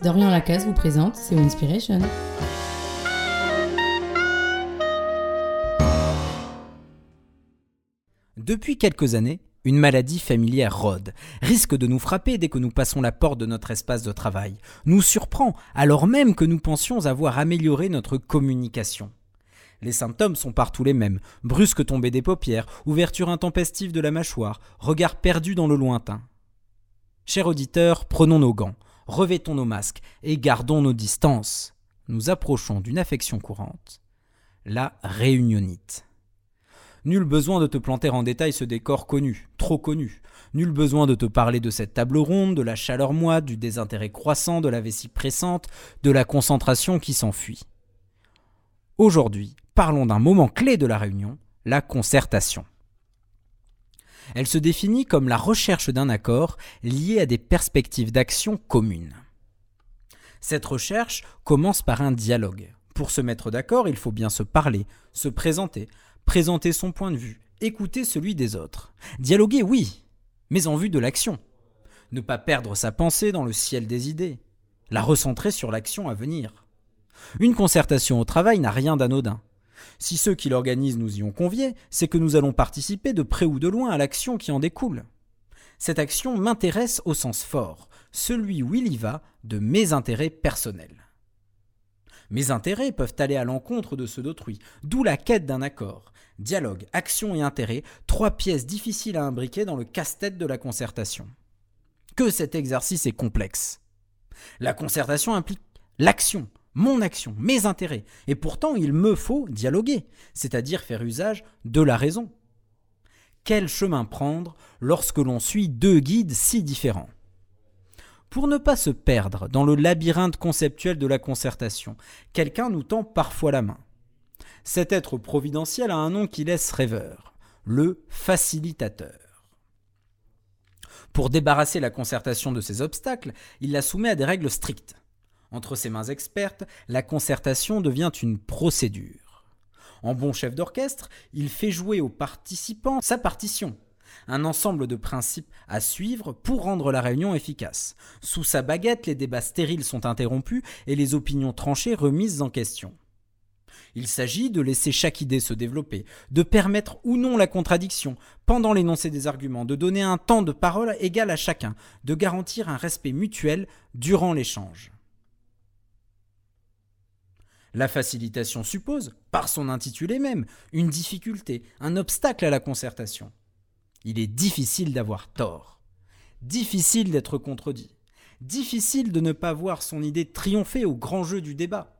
Dorian Lacasse vous présente C'est Inspiration. Depuis quelques années, une maladie familière rôde, risque de nous frapper dès que nous passons la porte de notre espace de travail, nous surprend alors même que nous pensions avoir amélioré notre communication. Les symptômes sont partout les mêmes. Brusque tombée des paupières, ouverture intempestive de la mâchoire, regard perdu dans le lointain. Chers auditeurs, prenons nos gants, revêtons nos masques et gardons nos distances. Nous approchons d'une affection courante, la réunionite. Nul besoin de te planter en détail ce décor connu, trop connu. Nul besoin de te parler de cette table ronde, de la chaleur moite, du désintérêt croissant, de la vessie pressante, de la concentration qui s'enfuit. Aujourd'hui, parlons d'un moment clé de la réunion, la concertation. Elle se définit comme la recherche d'un accord lié à des perspectives d'action communes. Cette recherche commence par un dialogue. Pour se mettre d'accord, il faut bien se parler, se présenter, présenter son point de vue, écouter celui des autres. Dialoguer, oui, mais en vue de l'action. Ne pas perdre sa pensée dans le ciel des idées, la recentrer sur l'action à venir. Une concertation au travail n'a rien d'anodin. Si ceux qui l'organisent nous y ont conviés, c'est que nous allons participer de près ou de loin à l'action qui en découle. Cette action m'intéresse au sens fort, celui où il y va de mes intérêts personnels. Mes intérêts peuvent aller à l'encontre de ceux d'autrui, d'où la quête d'un accord. Dialogue, action et intérêt, trois pièces difficiles à imbriquer dans le casse-tête de la concertation. Que cet exercice est complexe. La concertation implique l'action, mon action, mes intérêts. Et pourtant, il me faut dialoguer, c'est-à-dire faire usage de la raison. Quel chemin prendre lorsque l'on suit deux guides si différents? Pour ne pas se perdre dans le labyrinthe conceptuel de la concertation, quelqu'un nous tend parfois la main. Cet être providentiel a un nom qui laisse rêveur, le facilitateur. Pour débarrasser la concertation de ces obstacles, il la soumet à des règles strictes. Entre ses mains expertes, la concertation devient une procédure. En bon chef d'orchestre, il fait jouer aux participants sa partition, un ensemble de principes à suivre pour rendre la réunion efficace. Sous sa baguette, les débats stériles sont interrompus et les opinions tranchées remises en question. Il s'agit de laisser chaque idée se développer, de permettre ou non la contradiction pendant l'énoncé des arguments, de donner un temps de parole égal à chacun, de garantir un respect mutuel durant l'échange. La facilitation suppose, par son intitulé même, une difficulté, un obstacle à la concertation. Il est difficile d'avoir tort, difficile d'être contredit, difficile de ne pas voir son idée triompher au grand jeu du débat.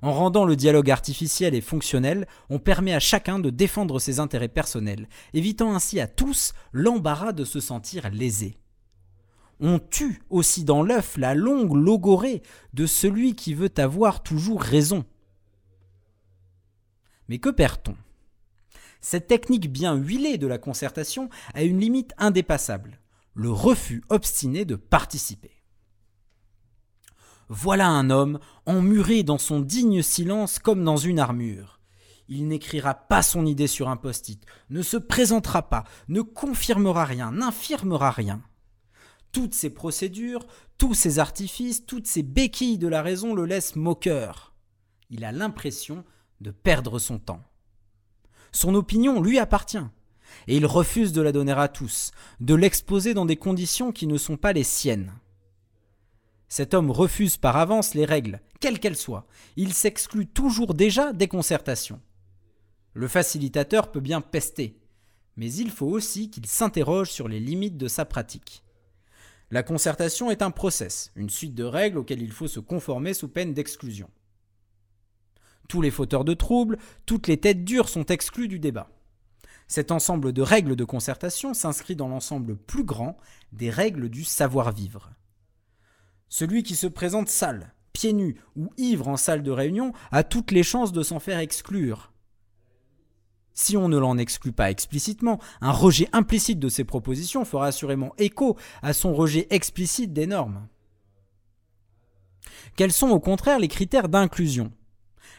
En rendant le dialogue artificiel et fonctionnel, on permet à chacun de défendre ses intérêts personnels, évitant ainsi à tous l'embarras de se sentir lésé on tue aussi dans l'œuf la longue logorée de celui qui veut avoir toujours raison. Mais que perd-on? Cette technique bien huilée de la concertation a une limite indépassable, le refus obstiné de participer. Voilà un homme emmuré dans son digne silence comme dans une armure. Il n'écrira pas son idée sur un post-it, ne se présentera pas, ne confirmera rien, n'infirmera rien. Toutes ces procédures, tous ces artifices, toutes ces béquilles de la raison le laissent moqueur. Il a l'impression de perdre son temps. Son opinion lui appartient, et il refuse de la donner à tous, de l'exposer dans des conditions qui ne sont pas les siennes. Cet homme refuse par avance les règles, quelles qu'elles soient. Il s'exclut toujours déjà des concertations. Le facilitateur peut bien pester, mais il faut aussi qu'il s'interroge sur les limites de sa pratique. La concertation est un process, une suite de règles auxquelles il faut se conformer sous peine d'exclusion. Tous les fauteurs de troubles, toutes les têtes dures sont exclus du débat. Cet ensemble de règles de concertation s'inscrit dans l'ensemble plus grand des règles du savoir-vivre. Celui qui se présente sale, pieds nus ou ivre en salle de réunion a toutes les chances de s'en faire exclure. Si on ne l'en exclut pas explicitement, un rejet implicite de ses propositions fera assurément écho à son rejet explicite des normes. Quels sont au contraire les critères d'inclusion?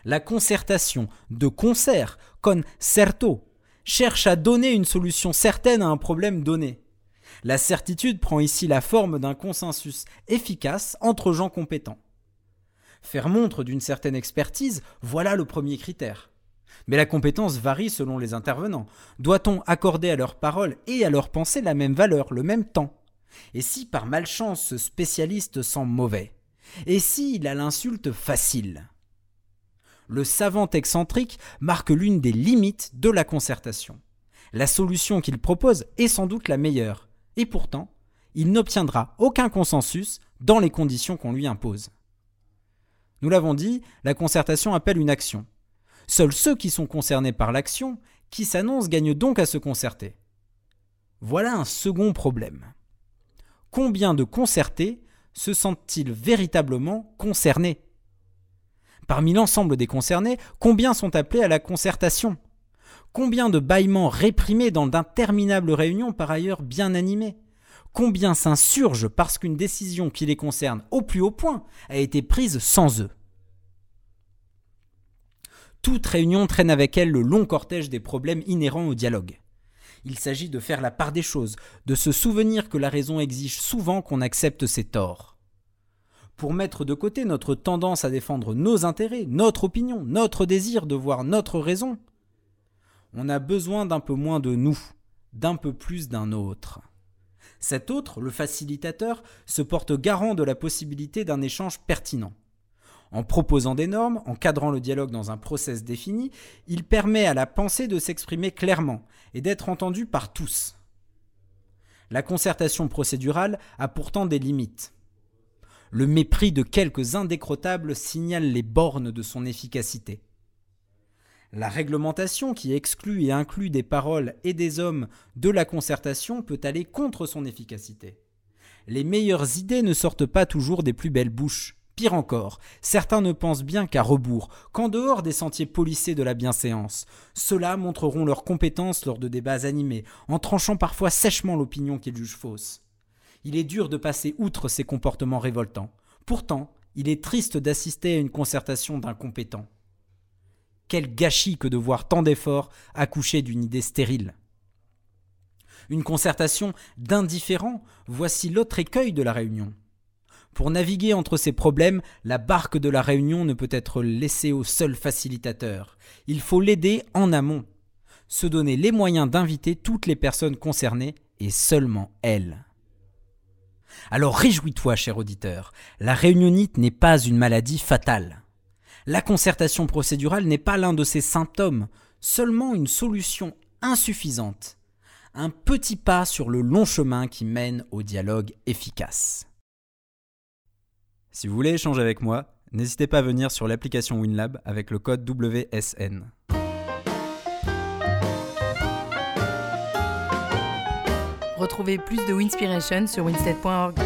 La concertation de concert, con certo, cherche à donner une solution certaine à un problème donné. La certitude prend ici la forme d'un consensus efficace entre gens compétents. Faire montre d'une certaine expertise, voilà le premier critère. Mais la compétence varie selon les intervenants. Doit-on accorder à leurs paroles et à leurs pensées la même valeur, le même temps? Et si par malchance ce spécialiste sent mauvais? Et s'il a l'insulte facile? Le savant excentrique marque l'une des limites de la concertation. La solution qu'il propose est sans doute la meilleure, et pourtant, il n'obtiendra aucun consensus dans les conditions qu'on lui impose. Nous l'avons dit, la concertation appelle une action. Seuls ceux qui sont concernés par l'action qui s'annonce gagnent donc à se concerter. Voilà un second problème. Combien de concertés se sentent-ils véritablement concernés? Parmi l'ensemble des concernés, combien sont appelés à la concertation? Combien de bâillements réprimés dans d'interminables réunions par ailleurs bien animées? Combien s'insurgent parce qu'une décision qui les concerne au plus haut point a été prise sans eux? Toute réunion traîne avec elle le long cortège des problèmes inhérents au dialogue. Il s'agit de faire la part des choses, de se souvenir que la raison exige souvent qu'on accepte ses torts. Pour mettre de côté notre tendance à défendre nos intérêts, notre opinion, notre désir de voir notre raison, on a besoin d'un peu moins de nous, d'un peu plus d'un autre. Cet autre, le facilitateur, se porte garant de la possibilité d'un échange pertinent. En proposant des normes, en cadrant le dialogue dans un process défini, il permet à la pensée de s'exprimer clairement et d'être entendue par tous. La concertation procédurale a pourtant des limites. Le mépris de quelques indécrottables signale les bornes de son efficacité. La réglementation qui exclut et inclut des paroles et des hommes de la concertation peut aller contre son efficacité. Les meilleures idées ne sortent pas toujours des plus belles bouches. Pire encore, certains ne pensent bien qu'à rebours, qu'en dehors des sentiers polissés de la bienséance. Ceux-là montreront leurs compétences lors de débats animés, en tranchant parfois sèchement l'opinion qu'ils jugent fausse. Il est dur de passer outre ces comportements révoltants. Pourtant, il est triste d'assister à une concertation d'incompétents. Quel gâchis que de voir tant d'efforts accoucher d'une idée stérile. Une concertation d'indifférents, voici l'autre écueil de la réunion. Pour naviguer entre ces problèmes, la barque de la réunion ne peut être laissée au seul facilitateur. Il faut l'aider en amont. Se donner les moyens d'inviter toutes les personnes concernées et seulement elles. Alors réjouis-toi, cher auditeur, la réunionite n'est pas une maladie fatale. La concertation procédurale n'est pas l'un de ses symptômes, seulement une solution insuffisante, un petit pas sur le long chemin qui mène au dialogue efficace. Si vous voulez échanger avec moi, n'hésitez pas à venir sur l'application WinLab avec le code WSN. Retrouvez plus de Winspiration sur winstead.org.